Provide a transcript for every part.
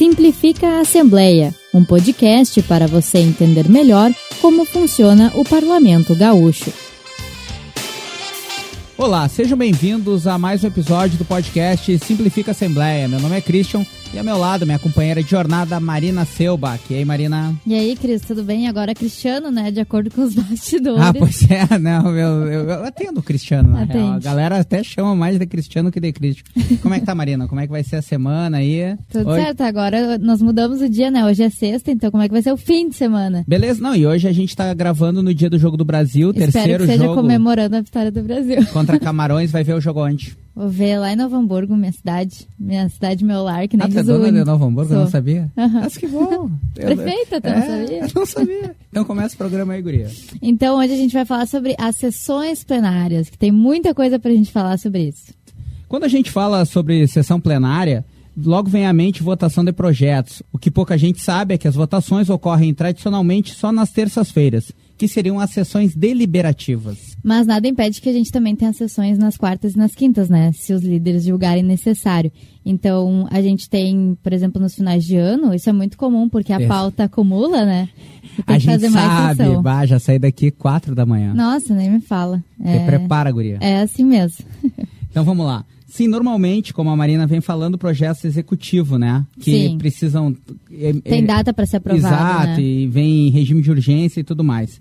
Simplifica a Assembleia, um podcast para você entender melhor como funciona o Parlamento Gaúcho. Olá, sejam bem-vindos a mais um episódio do podcast Simplifica a Assembleia. Meu nome é Christian e ao meu lado, minha companheira de jornada, Marina Selbach. E aí, Marina? E aí, Cris, tudo bem? Agora Cristiano, né? De acordo com os bastidores. Ah, pois é, não, eu, eu, eu atendo o Cristiano, na Atende. real. A galera até chama mais de Cristiano que de Cristian. Como é que tá, Marina? Como é que vai ser a semana aí? Tudo hoje... certo, agora nós mudamos o dia, né? Hoje é sexta, então como é que vai ser o fim de semana? Beleza, não, e hoje a gente tá gravando no dia do Jogo do Brasil, Espero terceiro que seja jogo. comemorando a vitória do Brasil. Contra Camarões, vai ver o jogo onde? Vou ver lá em Novo Hamburgo, minha cidade. Minha cidade, meu lar, que nem ah, diz é dona de Novo Hamburgo? Eu não sabia? Uhum. Mas que bom. Prefeita, tu é, não sabia? Eu não sabia. Então começa o programa aí, guria. Então hoje a gente vai falar sobre as sessões plenárias, que tem muita coisa pra gente falar sobre isso. Quando a gente fala sobre sessão plenária, logo vem à mente votação de projetos. O que pouca gente sabe é que as votações ocorrem tradicionalmente só nas terças-feiras que seriam as sessões deliberativas. Mas nada impede que a gente também tenha sessões nas quartas e nas quintas, né? Se os líderes julgarem necessário. Então, a gente tem, por exemplo, nos finais de ano, isso é muito comum, porque a pauta acumula, né? a gente sabe, bah, já saí daqui quatro da manhã. Nossa, nem me fala. É... prepara, guria. É assim mesmo. então, vamos lá. Sim, normalmente, como a Marina vem falando, projetos executivos, né? Que Sim. precisam. É, Tem data para ser aprovado. Exato, né? e vem em regime de urgência e tudo mais.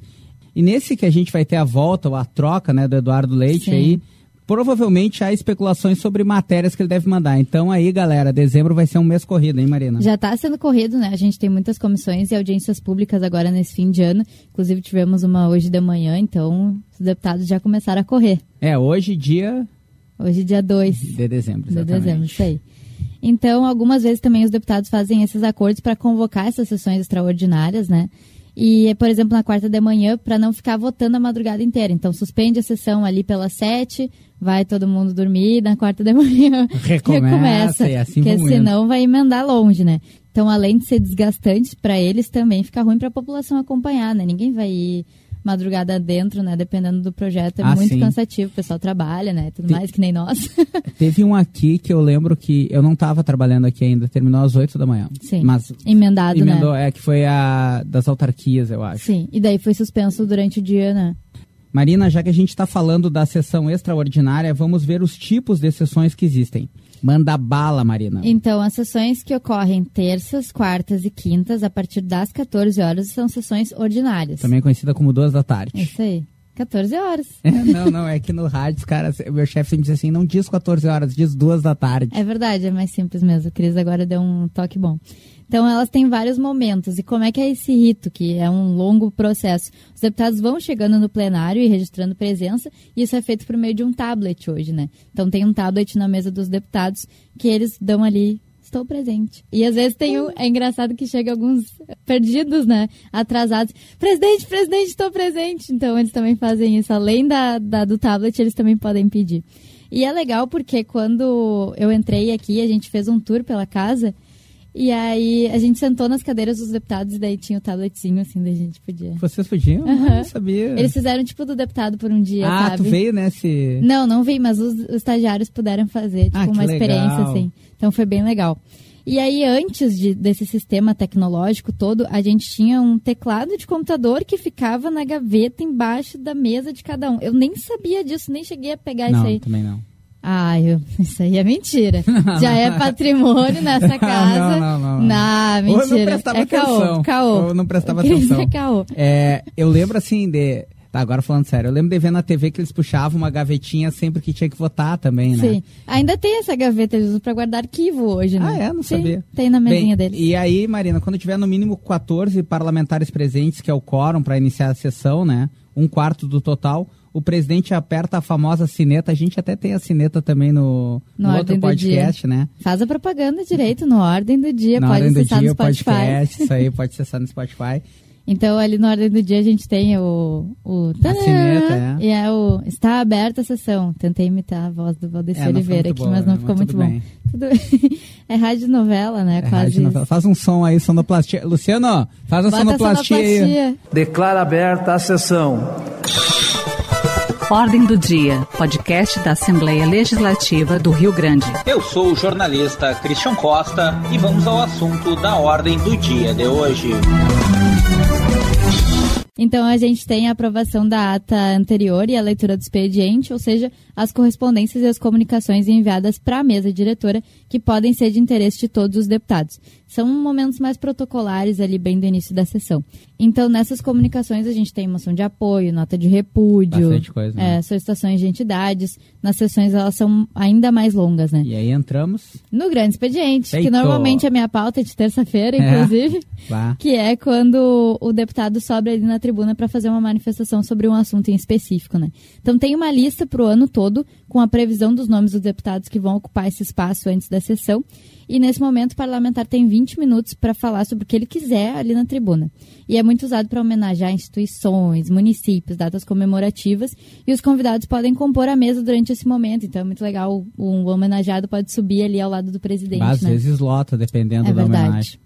E nesse que a gente vai ter a volta, ou a troca, né, do Eduardo Leite Sim. aí, provavelmente há especulações sobre matérias que ele deve mandar. Então aí, galera, dezembro vai ser um mês corrido, hein, Marina? Já está sendo corrido, né? A gente tem muitas comissões e audiências públicas agora nesse fim de ano. Inclusive tivemos uma hoje de manhã, então os deputados já começaram a correr. É, hoje dia Hoje, dia 2 de dezembro. Exatamente. De dezembro, isso aí. Então, algumas vezes também os deputados fazem esses acordos para convocar essas sessões extraordinárias, né? E, por exemplo, na quarta de manhã, para não ficar votando a madrugada inteira. Então, suspende a sessão ali pelas sete, vai todo mundo dormir, na quarta de manhã recomeça, recomeça e assim porque senão vai emendar longe, né? Então, além de ser desgastante para eles, também fica ruim para a população acompanhar, né? Ninguém vai ir madrugada dentro, né? Dependendo do projeto, é ah, muito sim. cansativo. O pessoal trabalha, né? Tudo Te... mais que nem nós. Teve um aqui que eu lembro que eu não estava trabalhando aqui ainda, terminou às 8 da manhã. Sim. Mas emendado, emendou, né? É que foi a das autarquias, eu acho. Sim. E daí foi suspenso durante o dia, né? Marina, já que a gente está falando da sessão extraordinária, vamos ver os tipos de sessões que existem. Manda bala, Marina. Então, as sessões que ocorrem terças, quartas e quintas, a partir das 14 horas, são sessões ordinárias. Também conhecida como duas da tarde. Isso aí. 14 horas. É, não, não, é que no rádio, cara, meu chefe sempre diz assim, não diz 14 horas, diz duas da tarde. É verdade, é mais simples mesmo. A Cris agora deu um toque bom. Então, elas têm vários momentos. E como é que é esse rito, que é um longo processo? Os deputados vão chegando no plenário e registrando presença, e isso é feito por meio de um tablet hoje, né? Então, tem um tablet na mesa dos deputados que eles dão ali estou presente. E às vezes tem um, é engraçado que chega alguns perdidos, né? Atrasados. Presidente, presidente, estou presente. Então eles também fazem isso. Além da, da, do tablet, eles também podem pedir. E é legal porque quando eu entrei aqui, a gente fez um tour pela casa. E aí a gente sentou nas cadeiras dos deputados e daí tinha o tabletzinho, assim, daí a gente podia. Vocês podiam? Uhum. Eu não sabia. Eles fizeram tipo do deputado por um dia, ah, sabe? tu veio nesse... Não, não vi, mas os, os estagiários puderam fazer, tipo, ah, uma legal. experiência, assim. Então foi bem legal. E aí, antes de, desse sistema tecnológico todo, a gente tinha um teclado de computador que ficava na gaveta embaixo da mesa de cada um. Eu nem sabia disso, nem cheguei a pegar não, isso aí. também não. Ah, eu, isso aí é mentira. Já é patrimônio nessa casa. não, não, não. Não, mentira. Ou não prestava é atenção. Caô, caô. Não prestava Cris atenção. É caô. É, eu lembro assim de... Tá, agora falando sério, eu lembro de ver na TV que eles puxavam uma gavetinha sempre que tinha que votar também, né? Sim. Ainda tem essa gaveta, eles usam pra guardar arquivo hoje, né? Ah, é? Não Sim, sabia. Tem na mesinha Bem, deles. E aí, Marina, quando tiver no mínimo 14 parlamentares presentes, que é o quórum para iniciar a sessão, né? Um quarto do total, o presidente aperta a famosa sineta. A gente até tem a sineta também no, No no outro do podcast, né? Faz a propaganda direito no Ordem do Dia, Na pode ordem do acessar dia, no Spotify. podcast, isso aí pode acessar no Spotify. Então, ali na Ordem do Dia, a gente tem o... o A sineta, é. E é o... Está aberta a sessão. Tentei imitar a voz do Valdeci É, Oliveira aqui, bom, mas não né? ficou Mas muito tudo bom. Tudo... é rádio novela, né? É, Quase rádio novela. Faz um som aí, sonoplastia. Luciano, faz a Bota sonoplastia, aí. sonoplastia. Declara aberta a sessão. Ordem do Dia, podcast da Assembleia Legislativa do Rio Grande. Eu sou o jornalista Christian Costa e vamos ao assunto da Ordem do Dia de hoje. Thank you. Então a gente tem a aprovação da ata anterior e a leitura do expediente, ou seja, as correspondências e as comunicações enviadas para a mesa diretora que podem ser de interesse de todos os deputados. São momentos mais protocolares ali bem do início da sessão. Então nessas comunicações a gente tem moção de apoio, nota de repúdio, coisa, né? é, solicitações de entidades. Nas sessões elas são ainda mais longas, né? E aí entramos. No grande expediente, que Eito. normalmente a minha pauta é de terça-feira, É. inclusive Vá. que é quando o deputado sobe ali na tribuna para fazer uma manifestação sobre um assunto em específico, né? Então tem uma lista para o ano todo com a previsão dos nomes dos deputados que vão ocupar esse espaço antes da sessão. E nesse momento o parlamentar tem 20 minutos para falar sobre o que ele quiser ali na tribuna. E é muito usado para homenagear instituições, municípios, datas comemorativas. E os convidados podem compor a mesa durante esse momento. Então é muito legal. O homenageado pode subir ali ao lado do presidente. Às né? vezes lota, dependendo É da verdade. homenagem.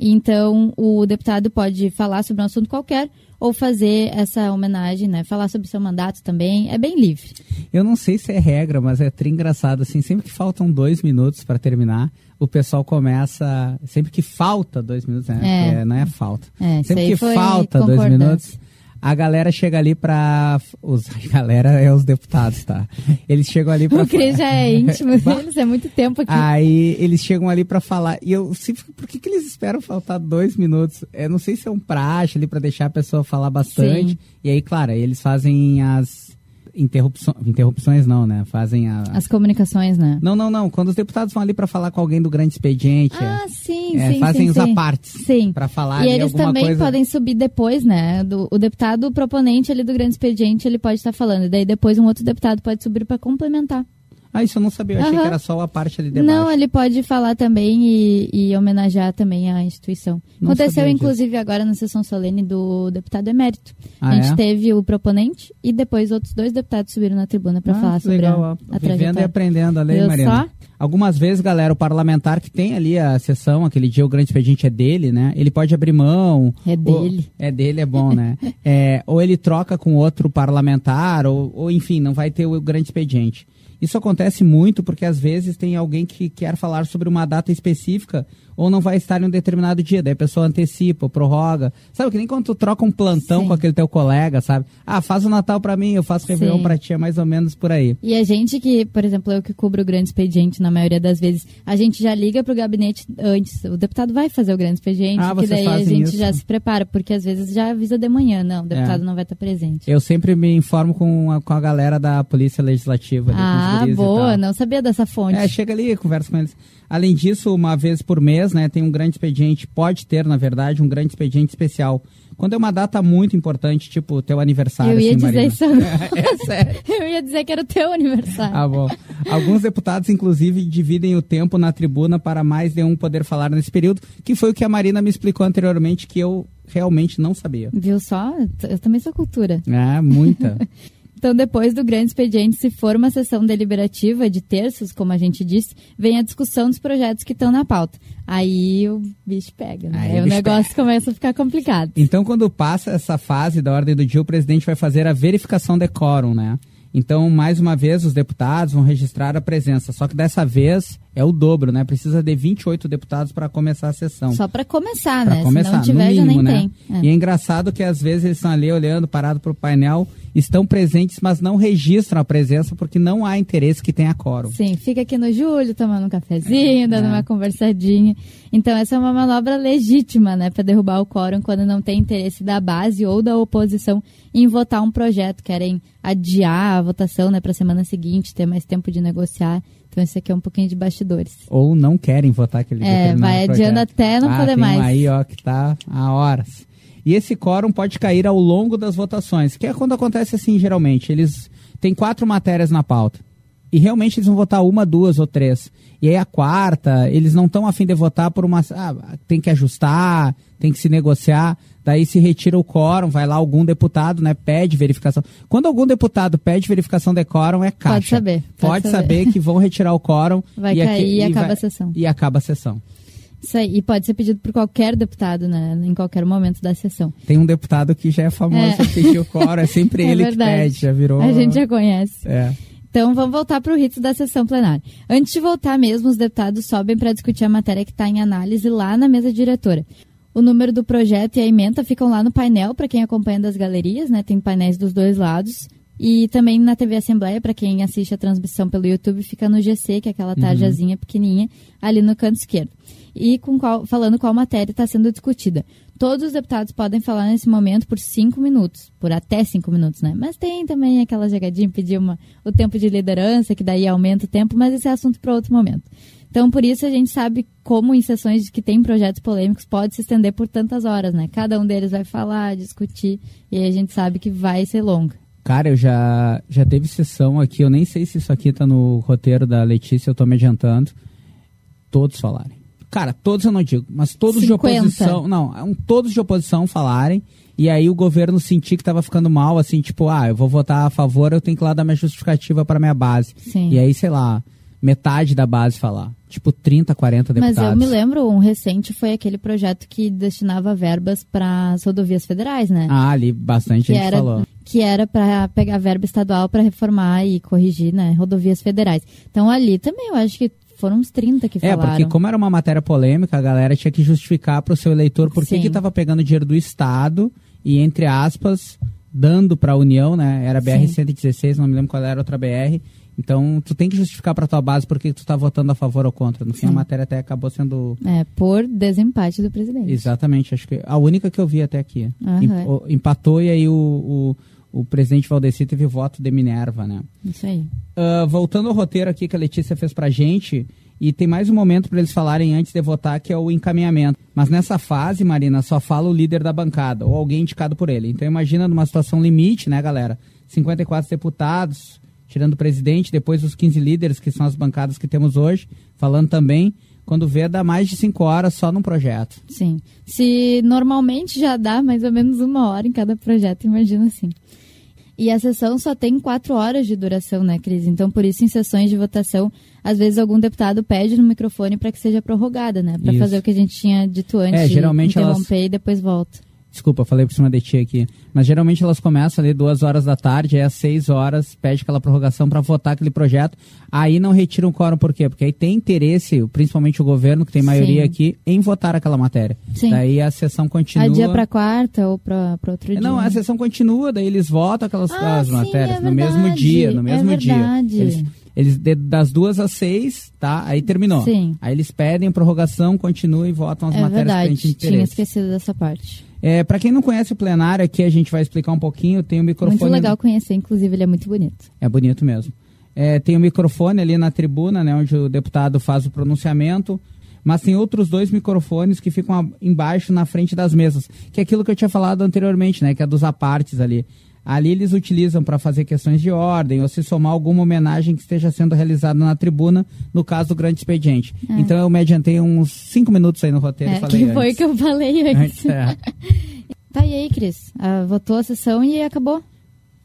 Então, o deputado pode falar sobre um assunto qualquer ou fazer essa homenagem, né? Falar sobre seu mandato também. É bem livre. Eu não sei se é regra, mas é tri engraçado, assim, sempre que faltam dois minutos para terminar, o pessoal começa, sempre que falta dois minutos, né? É. Porque não é falta. É, sempre que falta dois minutos, a galera chega ali pra, os, a galera é os deputados, tá? Eles chegam ali pra... O Cris já é íntimo deles, é muito tempo aqui. Aí eles chegam ali pra falar. E eu sempre por que, que eles esperam faltar dois minutos? Eu não sei se é um praxe ali pra deixar a pessoa falar bastante. Sim. E aí, claro, eles fazem as interrupções. Interrupções não, né? Fazem a. As comunicações, né? Não, não, não. Quando os deputados vão ali pra falar com alguém do grande expediente. Ah, sim, é, sim, fazem sim, os sim. apartes. Sim. Pra falar E eles também coisa. podem subir depois, né? Do, o deputado proponente ali do grande expediente, ele pode estar falando. E daí depois um outro deputado pode subir para complementar. Ah, isso eu não sabia. Eu achei Aham. que era só a parte ali de Não, ele pode falar também e, e homenagear também a instituição. Não Aconteceu, inclusive, agora na sessão solene do deputado emérito. Ah, a gente é? teve o proponente e depois outros dois deputados subiram na tribuna para Ah, falar sobre legal, a, a Vivendo e aprendendo a lei, Viu Mariana. só? Algumas vezes, galera, o parlamentar que tem ali a sessão, aquele dia o grande expediente é dele, né? Ele pode abrir mão. É ou- dele. é dele, é bom, né? É, ou ele troca com outro parlamentar, ou, ou enfim, não vai ter o grande expediente. Isso acontece muito porque às vezes tem alguém que quer falar sobre uma data específica ou não vai estar em um determinado dia, daí a pessoa antecipa prorroga. Sabe que nem quando tu troca um plantão Sim. com aquele teu colega, sabe? Ah, faz o Natal pra mim, eu faço Réveillon pra ti, é mais ou menos por aí. E a gente que, por exemplo, eu que cubro o grande expediente na maioria das vezes, a gente já liga pro gabinete antes. O deputado vai fazer o grande expediente, Ah, que daí a gente isso? já se prepara, porque às vezes já avisa de manhã, não, o deputado É. não vai estar presente. Eu sempre me informo com a, com a galera da Polícia Legislativa. ali, os Ah, e boa, não sabia dessa fonte. É, chega ali, conversa com eles. Além disso, uma vez por mês, né, tem um grande expediente, pode ter, na verdade, um grande expediente especial. Quando é uma data muito importante, tipo teu aniversário, eu ia assim, dizer Marina. isso agora. É sério. Eu ia dizer que era o teu aniversário. Ah, bom. Alguns deputados, inclusive, dividem o tempo na tribuna para mais de um poder falar nesse período, que foi o que a Marina me explicou anteriormente, que eu realmente não sabia. Viu só? Eu também sou cultura. É, muita. Então, depois do grande expediente, se for uma sessão deliberativa de terços, como a gente disse, vem a discussão dos projetos que estão na pauta. Aí o bicho pega, né? Aí Aí, o negócio começa a ficar complicado. Então, quando passa essa fase da ordem do dia, o presidente vai fazer a verificação de quórum, né? Então, mais uma vez, os deputados vão registrar a presença. Só que dessa vez é o dobro, né? Precisa de 28 deputados para começar a sessão. Só para começar, Pra né? começar, Se não tiver, no já mínimo, nem né? tem. É. E é engraçado que às vezes eles estão ali olhando, parado pro painel, estão presentes, mas não registram a presença porque não há interesse que tenha quórum. Sim, fica aqui no Júlio tomando um cafezinho, dando É. uma conversadinha. Então, essa é uma manobra legítima, né, para derrubar o quórum quando não tem interesse da base ou da oposição em votar um projeto. Querem adiar a votação, né, para semana seguinte, ter mais tempo de negociar. Então, esse aqui é um pouquinho de bastidores. Ou não querem votar aquele É, vai adiando projeto. até não ah, poder tem um mais. aí, ó, que tá há horas. E esse quórum pode cair ao longo das votações, que é quando acontece assim, geralmente. Eles têm quatro matérias na pauta. E realmente eles vão votar uma, duas ou três. E aí a quarta, eles não estão afim de votar por uma. Ah, tem que ajustar, tem que se negociar. Daí se retira o quórum, vai lá algum deputado, né? Pede verificação. Quando algum deputado pede verificação de quórum, é caixa. Pode saber, Pode, pode saber. saber. que vão retirar o quórum. Vai aqui- cair e acaba vai- a sessão. E acaba a sessão. Isso aí, e pode ser pedido por qualquer deputado, né? Em qualquer momento da sessão. Tem um deputado que já é famoso É. pedir o quórum, é sempre É ele verdade. que pede, já virou. A gente já conhece. É. Então vamos voltar para o rito da sessão plenária. Antes de voltar mesmo, os deputados sobem para discutir a matéria que está em análise lá na mesa diretora. O número do projeto e a emenda ficam lá no painel para quem acompanha das galerias, né? Tem painéis dos dois lados. E também na TV Assembleia, para quem assiste a transmissão pelo YouTube, fica no GC, que é aquela tarjazinha pequenininha, ali no canto esquerdo. E com qual, falando qual matéria está sendo discutida. Todos os deputados podem falar nesse momento por cinco minutos, por até cinco minutos, né? Mas tem também aquela jogadinha, pedir uma, o tempo de liderança, que daí aumenta o tempo, mas esse é assunto para outro momento. Então, por isso a gente sabe como em sessões que tem projetos polêmicos pode se estender por tantas horas, né? Cada um deles vai falar, discutir, e a gente sabe que vai ser longa. Cara, eu já, já teve sessão aqui, eu nem sei se isso aqui tá no roteiro da Letícia, eu tô me adiantando. Todos falarem. Cara, todos eu não digo, mas todos de 50. oposição. Não, é todos de oposição falarem. E aí o governo sentir que tava ficando mal, assim, tipo, ah, eu vou votar a favor, eu tenho que ir lá dar minha justificativa para minha base. Sim. E aí, sei lá, metade da base falar. Tipo, 30, 40 Mas deputados. eu me lembro, um recente foi aquele projeto que destinava verbas para as rodovias federais, né? Ah, ali bastante que gente era falou. que era para pegar verba estadual para reformar e corrigir, né, rodovias federais. Então ali também eu acho que foram uns 30 que É, falaram. porque como era uma matéria polêmica, a galera tinha que justificar para o seu eleitor por que estava pegando dinheiro do Estado e, entre aspas, dando para a União, né? Era BR-116, não me lembro qual era a outra BR. Então, tu tem que justificar para tua base por que tu tá votando a favor ou contra. No fim, a matéria até acabou sendo... É, por desempate do presidente. Exatamente, acho que a única que eu vi até aqui. O- Empatou e aí o, o, o presidente Valdeci teve voto de Minerva, né? Isso aí. Ah, voltando ao roteiro aqui que a Letícia fez pra gente, e tem mais um momento para eles falarem antes de votar, que é o encaminhamento. Mas nessa fase, Marina, só fala o líder da bancada, ou alguém indicado por ele. Então imagina numa situação limite, né, galera? 54 deputados, tirando o presidente, depois os 15 líderes, que são as bancadas que temos hoje, falando também. Quando vê, dá mais de 5 horas só num projeto. Sim. Se normalmente já dá mais ou menos uma hora em cada projeto, imagina assim. E a sessão só tem quatro horas de duração, né, Cris? Então, por isso, em sessões de votação, às vezes algum deputado pede no microfone para que seja prorrogada, né? Para fazer o que a gente tinha dito antes, É, geralmente elas- interromper e depois volta. Desculpa, falei por cima de ti aqui. Mas geralmente elas começam ali duas horas da tarde, aí às seis horas pede aquela prorrogação para votar aquele projeto. Aí não retiram o quórum, por quê? Porque aí tem interesse, principalmente o governo, que tem maioria Sim. aqui, em votar aquela matéria. Sim. Daí a sessão continua. Adia para quarta ou para outro dia. Não, a sessão continua, daí eles votam aquelas Ah, sim, matérias é no mesmo verdade, dia, no é mesmo dia. verdade. Eles, eles de- das duas às seis, tá? Aí terminou. Sim. Aí eles pedem prorrogação, continuam e votam as É matérias que a verdade, gente tinha esquecido dessa parte. É, para quem não conhece o plenário aqui, a gente vai explicar um pouquinho. Tem o microfone. Muito legal conhecer, inclusive, ele é muito bonito. É bonito mesmo. É, tem o microfone ali na tribuna, né, onde o deputado faz o pronunciamento. Mas tem outros dois microfones que ficam embaixo na frente das mesas, que é aquilo que eu tinha falado anteriormente, né, que é dos apartes ali. Ali eles utilizam para fazer questões de ordem ou se somar alguma homenagem que esteja sendo realizada na tribuna, no caso do grande expediente. Então eu me adiantei uns cinco minutos aí no roteiro. e É, que foi que eu falei antes. Antes, é. Tá e aí, Cris? Ah, votou a sessão e acabou.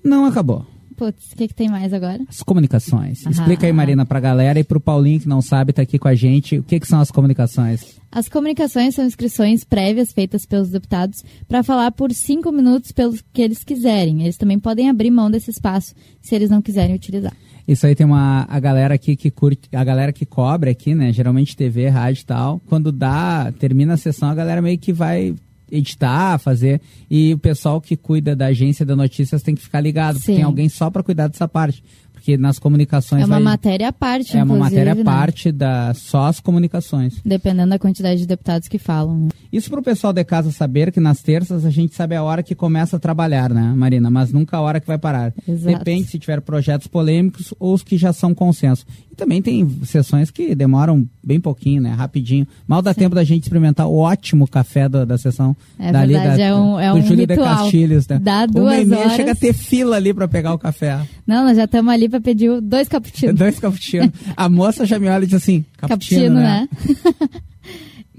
Não acabou. Putz, o que, que tem mais agora? As comunicações. Ah. Explica aí, Marina, pra galera e pro Paulinho que não sabe, tá aqui com a gente. O que, que são as comunicações? As comunicações são inscrições prévias feitas pelos deputados para falar por cinco minutos pelo que eles quiserem. Eles também podem abrir mão desse espaço se eles não quiserem utilizar. Isso aí tem uma a galera aqui que curte, a galera que cobre aqui, né? Geralmente TV, rádio e tal. Quando dá, termina a sessão, a galera meio que vai editar, fazer. E o pessoal que cuida da agência de notícias tem que ficar ligado, porque Sim. tem alguém só para cuidar dessa parte. Porque nas comunicações É uma vai- matéria à parte, é uma matéria à né? parte da só as comunicações. Dependendo da quantidade de deputados que falam. né? Isso para o pessoal de casa saber que nas terças a gente sabe a hora que começa a trabalhar, né, Marina? Mas nunca a hora que vai parar. Exato. Depende se tiver projetos polêmicos ou os que já são consenso. E também tem sessões que demoram bem pouquinho, né? Rapidinho. Mal dá tempo da gente experimentar o ótimo café da, da sessão. É dali verdade, da, é um- é do um Júlio de ritual. Castilhos, né? Dá Uma duas e meia horas. chega a ter fila ali para pegar o café. Não, nós já estamos ali para pedir o- dois cappuccinos. Dois cappuccinos. A moça já me olha e diz assim, cappuccino, Cappuccino, né? né?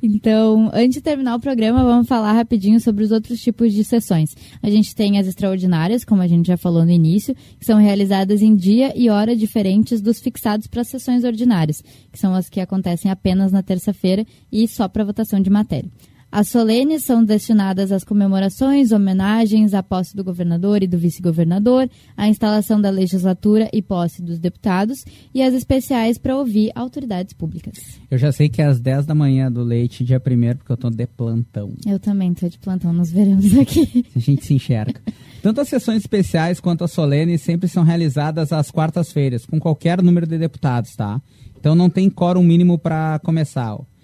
Então, antes de terminar o programa, vamos falar rapidinho sobre os outros tipos de sessões. A gente tem as extraordinárias, como a gente já falou no início, que são realizadas em dia e hora diferentes dos fixados para as sessões ordinárias, que são as que acontecem apenas na terça-feira e só para votação de matéria. As solenes são destinadas às comemorações, homenagens à posse do governador e do vice-governador, à instalação da legislatura e posse dos deputados, e as especiais para ouvir autoridades públicas. Eu já sei que é às 10 da manhã do leite, dia 1 porque eu tô de plantão. Eu também tô de plantão, nos veremos aqui. A gente se enxerga. Tanto as sessões especiais quanto as solenes sempre são realizadas às quartas-feiras, com qualquer número de deputados, tá? Então não tem quórum mínimo para começar. ó.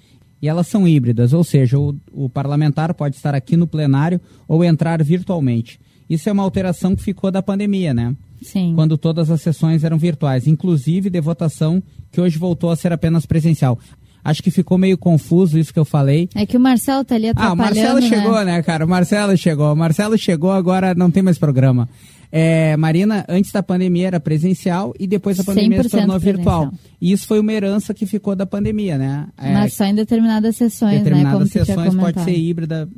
E elas são híbridas, ou seja, o, o parlamentar pode estar aqui no plenário ou entrar virtualmente. Isso é uma alteração que ficou da pandemia, né? Sim. Quando todas as sessões eram virtuais, inclusive de votação, que hoje voltou a ser apenas presencial. Acho que ficou meio confuso isso que eu falei. É que o Marcelo tá ali Ah, o atrapalhando, Marcelo né? chegou, né, cara? O Marcelo chegou. O Marcelo chegou, agora não tem mais programa. É, Marina, antes da pandemia era presencial e depois da pandemia se 100% tornou virtual. presencial. E isso foi uma herança que ficou da pandemia, né? É, Mas só em determinadas sessões, né? determinadas tu tinha sessões pode ser híbrida.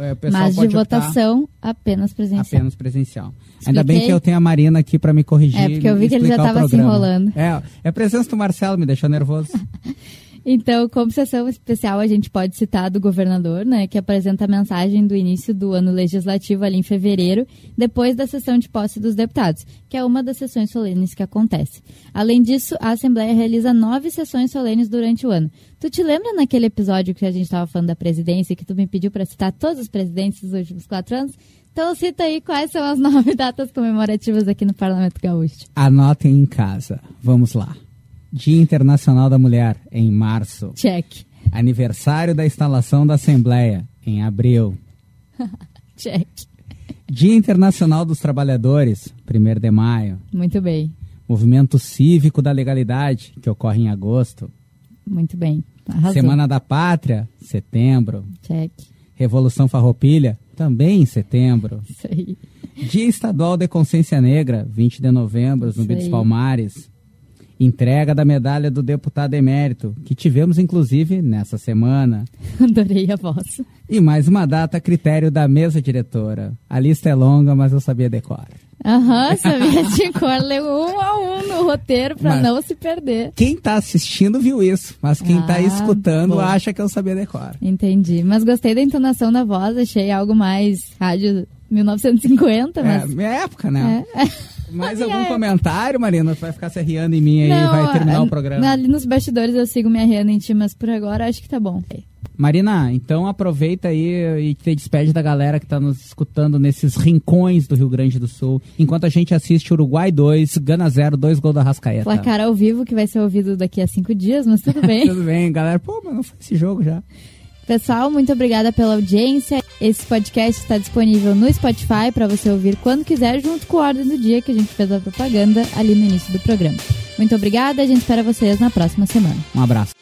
é, Mas de votação, apenas presencial. apenas presencial. Ainda bem Expliquei? que eu tenho a Marina aqui para me corrigir. É, porque eu vi que ele já explicar o tava se enrolando. É, é a presença do Marcelo me deixou nervoso. Então, como sessão especial, a gente pode citar do governador, né, que apresenta a mensagem do início do ano legislativo ali em fevereiro, depois da sessão de posse dos deputados, que é uma das sessões solenes que acontece. Além disso, a Assembleia realiza nove sessões solenes durante o ano. Tu te lembra naquele episódio que a gente estava falando da presidência, que tu me pediu para citar todos os presidentes dos últimos quatro anos? Então, cita aí quais são as nove datas comemorativas aqui no Parlamento Gaúcho. Anotem em casa. Vamos lá. Dia Internacional da Mulher, em março. Check. Aniversário da instalação da Assembleia, em abril. Check. Dia Internacional dos Trabalhadores, 1 de maio. Muito bem. Movimento Cívico da Legalidade, que ocorre em agosto. Muito bem. Arrasou. Semana da Pátria, setembro. Check. Revolução Farroupilha, também em setembro. Isso aí. Dia Estadual de Consciência Negra, 20 de novembro, Isso Zumbi dos aí. Palmares. Entrega da medalha do deputado emérito, que tivemos inclusive nessa semana. Adorei a voz. E mais uma data a critério da mesa diretora. A lista é longa, mas eu sabia decor. Aham, sabia de cor, leu um a um no roteiro pra Mas- não se perder. Quem tá assistindo viu isso, mas quem tá Ah, escutando bom. acha que eu sabia decor. Entendi. Mas gostei da entonação da voz, achei algo mais rádio 1950, É, mas. minha época, né? É. Mais algum época. comentário, Marina? Tu vai ficar se riando em mim aí e vai terminar a- o programa. Ali nos bastidores eu sigo me arreando em ti, mas por agora acho que tá bom. Marina, então aproveita aí e te despede da galera que tá nos escutando nesses rincões do Rio Grande do Sul, enquanto a gente assiste Uruguai 2, Gana 0, 2 gols da Rascaeta. Placar ao vivo, que vai ser ouvido daqui a cinco dias, mas tudo bem. Tudo bem, galera. Pô, mas não foi esse jogo já. Pessoal, muito obrigada pela audiência. Esse podcast está disponível no Spotify para você ouvir quando quiser, junto com a ordem do dia que a gente fez a propaganda ali no início do programa. Muito obrigada, a gente espera vocês na próxima semana. Um abraço.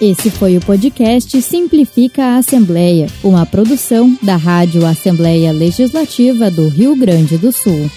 Esse foi o podcast Simplifica a Assembleia, uma produção da Rádio Assembleia Legislativa do Rio Grande do Sul.